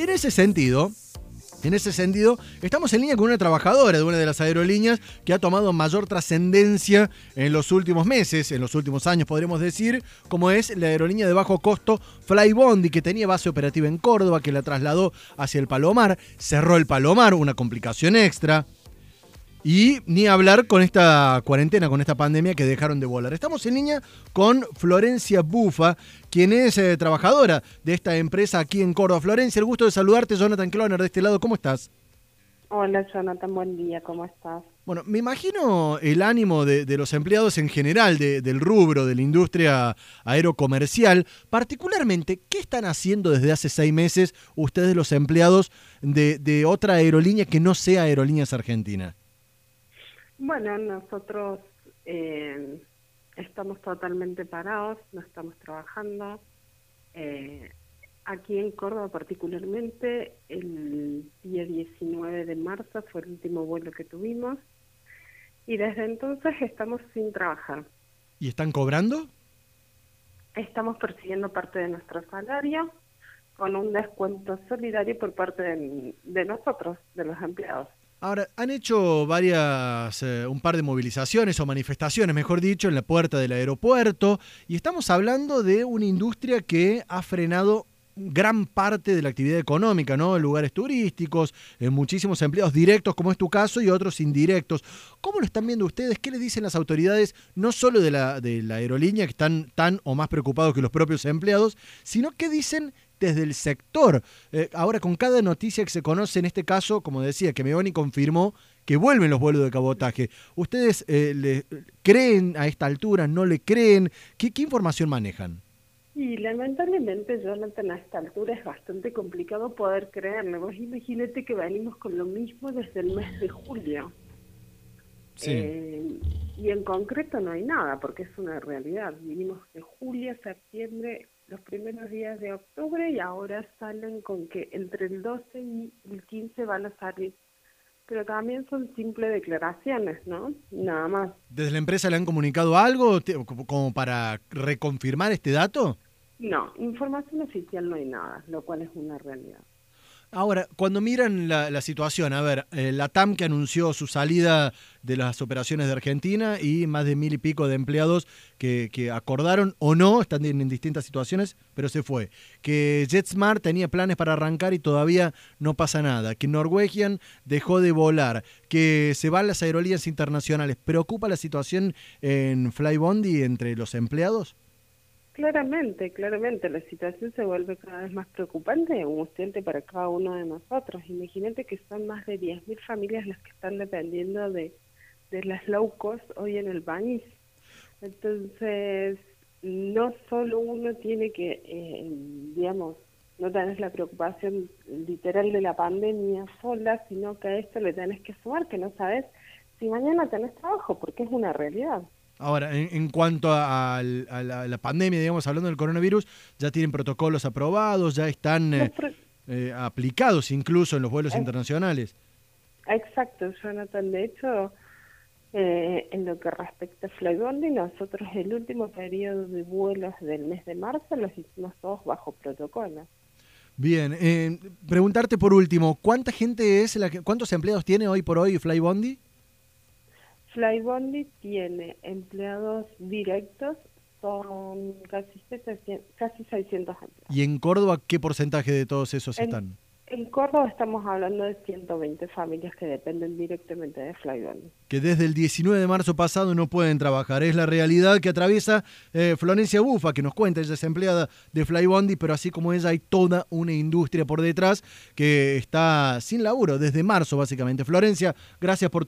En ese sentido, en ese sentido, estamos en línea con una trabajadora de una de las aerolíneas que ha tomado mayor trascendencia en los últimos meses, en los últimos años podremos decir, como es la aerolínea de bajo costo Flybondi, que tenía base operativa en Córdoba, que la trasladó hacia el Palomar, cerró el Palomar, una complicación extra. Y ni hablar con esta cuarentena, con esta pandemia que dejaron de volar. Estamos en línea con Florencia Bufa, quien es eh, trabajadora de esta empresa aquí en Córdoba. Florencia, el gusto de saludarte, Jonathan Cloner, de este lado, ¿cómo estás? Hola Jonathan, buen día, ¿cómo estás? Bueno, me imagino el ánimo de, los empleados en general del rubro, de la industria aerocomercial. Particularmente, ¿qué están haciendo desde hace seis meses ustedes los empleados de, de otra aerolínea que no sea Aerolíneas Argentina? Bueno, nosotros eh, estamos totalmente parados, no estamos trabajando. Eh, aquí en Córdoba particularmente, el día 19 de marzo fue el último vuelo que tuvimos y desde entonces estamos sin trabajar. ¿Y están cobrando? Estamos persiguiendo parte de nuestro salario con un descuento solidario por parte de nosotros, de los empleados. Ahora, han hecho varias, eh, un par de movilizaciones o manifestaciones, mejor dicho, en la puerta del aeropuerto, y estamos hablando de una industria que ha frenado gran parte de la actividad económica, ¿no? En lugares turísticos, en muchísimos empleados directos, como es tu caso, y otros indirectos. ¿Cómo lo están viendo ustedes? ¿Qué le dicen las autoridades, no solo de la, de la aerolínea, que están tan o más preocupados que los propios empleados, sino qué dicen desde el sector. Eh, ahora, con cada noticia que se conoce, en este caso, como decía, que Meoni confirmó que vuelven los vuelos de cabotaje. ¿Ustedes eh, le creen a esta altura? ¿No le creen? ¿Qué, información manejan? Y lamentablemente, Jonathan, a esta altura es bastante complicado poder creerle. Vos imagínate que venimos con lo mismo desde el mes de julio. Sí. Eh, y en concreto no hay nada, porque es una realidad. Vinimos de julio a septiembre los primeros días de octubre y ahora salen con que entre el 12 y el 15 van a salir. Pero también son simples declaraciones, ¿no? Nada más. ¿Desde la empresa le han comunicado algo como para reconfirmar este dato? No, información oficial no hay nada, lo cual es una realidad. Ahora, cuando miran la, situación, a ver, eh, la TAM que anunció su salida de las operaciones de Argentina y más de mil y pico de empleados que, acordaron o no, están en, distintas situaciones, pero se fue. Que JetSmart tenía planes para arrancar y todavía no pasa nada. Que Norwegian dejó de volar. Que se van las aerolíneas internacionales. ¿Preocupa la situación en Flybondi entre los empleados? Claramente, claramente, la situación se vuelve cada vez más preocupante angustiante para cada uno de nosotros. Imagínate que son más de 10.000 familias las que están dependiendo de, de las low cost hoy en el país. Entonces, no solo uno tiene que, eh, digamos, no tenés la preocupación literal de la pandemia sola, sino que a esto le tenés que sumar que no sabes si mañana tenés trabajo, porque es una realidad. Ahora, en, cuanto a, la, pandemia, digamos, hablando del coronavirus, ya tienen protocolos aprobados, ya están eh, eh, aplicados incluso en los vuelos internacionales. Exacto, Jonathan. De hecho, eh, en lo que respecta a Flybondi, nosotros el último periodo de vuelos del mes de marzo los hicimos todos bajo protocolo. Bien, preguntarte por último, ¿cuánta gente es, la que, cuántos empleados tiene hoy por hoy Flybondi? Flybondi tiene empleados directos, son casi, 600 empleados. ¿Y en Córdoba qué porcentaje de todos esos están? En Córdoba estamos hablando de 120 familias que dependen directamente de Flybondi. Que desde el 19 de marzo pasado no pueden trabajar. Es la realidad que atraviesa eh, Florencia Bufa, que nos cuenta, ella es empleada de Flybondi, pero así como ella hay toda una industria por detrás que está sin laburo desde marzo básicamente. Florencia, gracias por